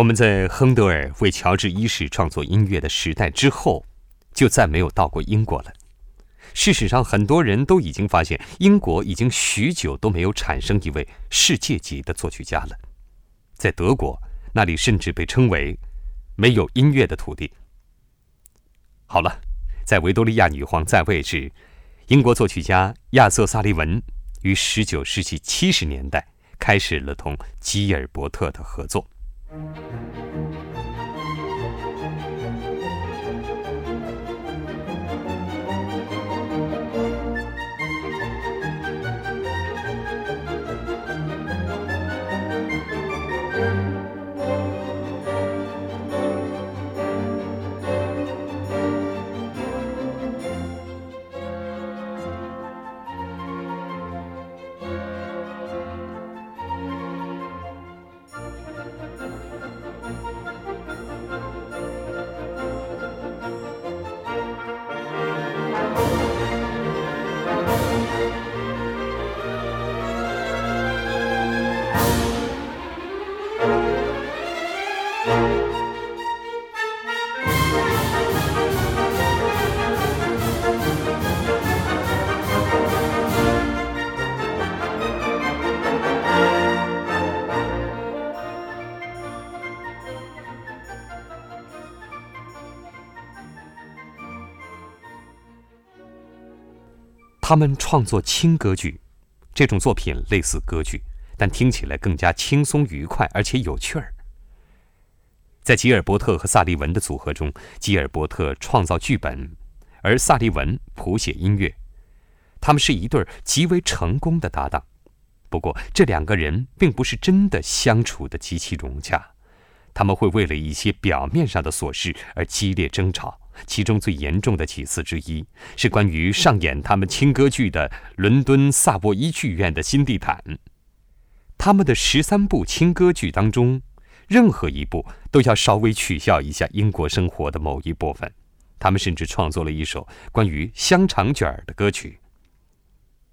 我们在亨德尔为乔治一世创作音乐的时代之后，就再没有到过英国了。事实上，很多人都已经发现，英国已经许久都没有产生一位世界级的作曲家了。在德国，那里甚至被称为“没有音乐的土地”。好了，在维多利亚女皇在位时，英国作曲家亚瑟·萨利文于19世纪70年代开始了同吉尔伯特的合作。他们创作轻歌剧，这种作品类似歌剧，但听起来更加轻松愉快，而且有趣儿。在吉尔伯特和萨利文的组合中，吉尔伯特创造剧本，而萨利文谱写音乐，他们是一对极为成功的搭档。不过，这两个人并不是真的相处的极其融洽，他们会为了一些表面上的琐事而激烈争吵。其中最严重的几次之一，是关于上演他们轻歌剧的伦敦萨沃伊剧院的新地毯。他们的十三部轻歌剧当中，任何一部都要稍微取笑一下英国生活的某一部分。他们甚至创作了一首关于香肠卷儿的歌曲。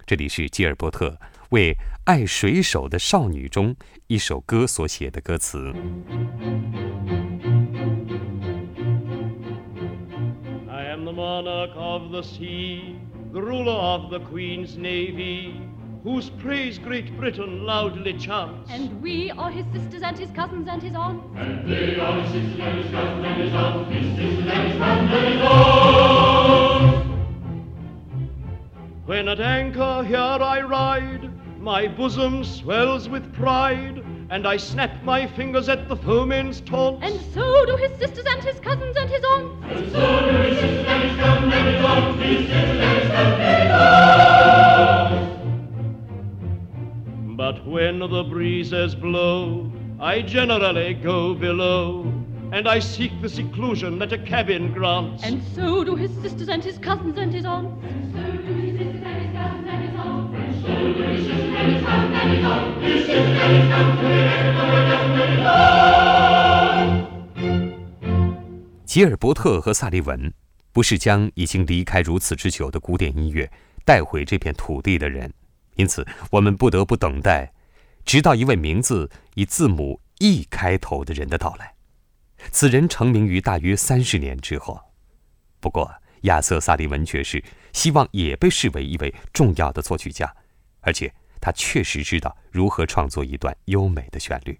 这里是吉尔伯特为《爱水手的少女》中一首歌所写的歌词。I am the monarch of the sea, the ruler of the Queen's navy, whose praise Great Britain loudly chants. And we are his sisters and his cousins and his aunts. And we are his sisters and his cousins and his aunts, his sisters and his cousins and his aunts. When at anchor here I ride, my bosom swells with pride and I snap my fingers at the foeman's taunt. And so do his sisters and his cousins and his aunts. And so do his sisters and his cousins and his aunts, his sisters and his cousins But when the breezes blow, I generally go below. And I seek the seclusion that a cabin grants. And so do his sisters and his cousins and his aunts. And so do his sisters and his cousins and his aunts. And so do his sisters and his cousins and his aunts. His sisters and his cousins and his aunts. 吉尔伯特和萨利文不是将已经离开如此之久的古典音乐带回这片土地的人，因此我们不得不等待，直到一位名字以字母 E 开头的人的到来。此人成名于大约三十年之后，不过亚瑟·萨利文爵士希望也被视为一位重要的作曲家，而且他确实知道如何创作一段优美的旋律。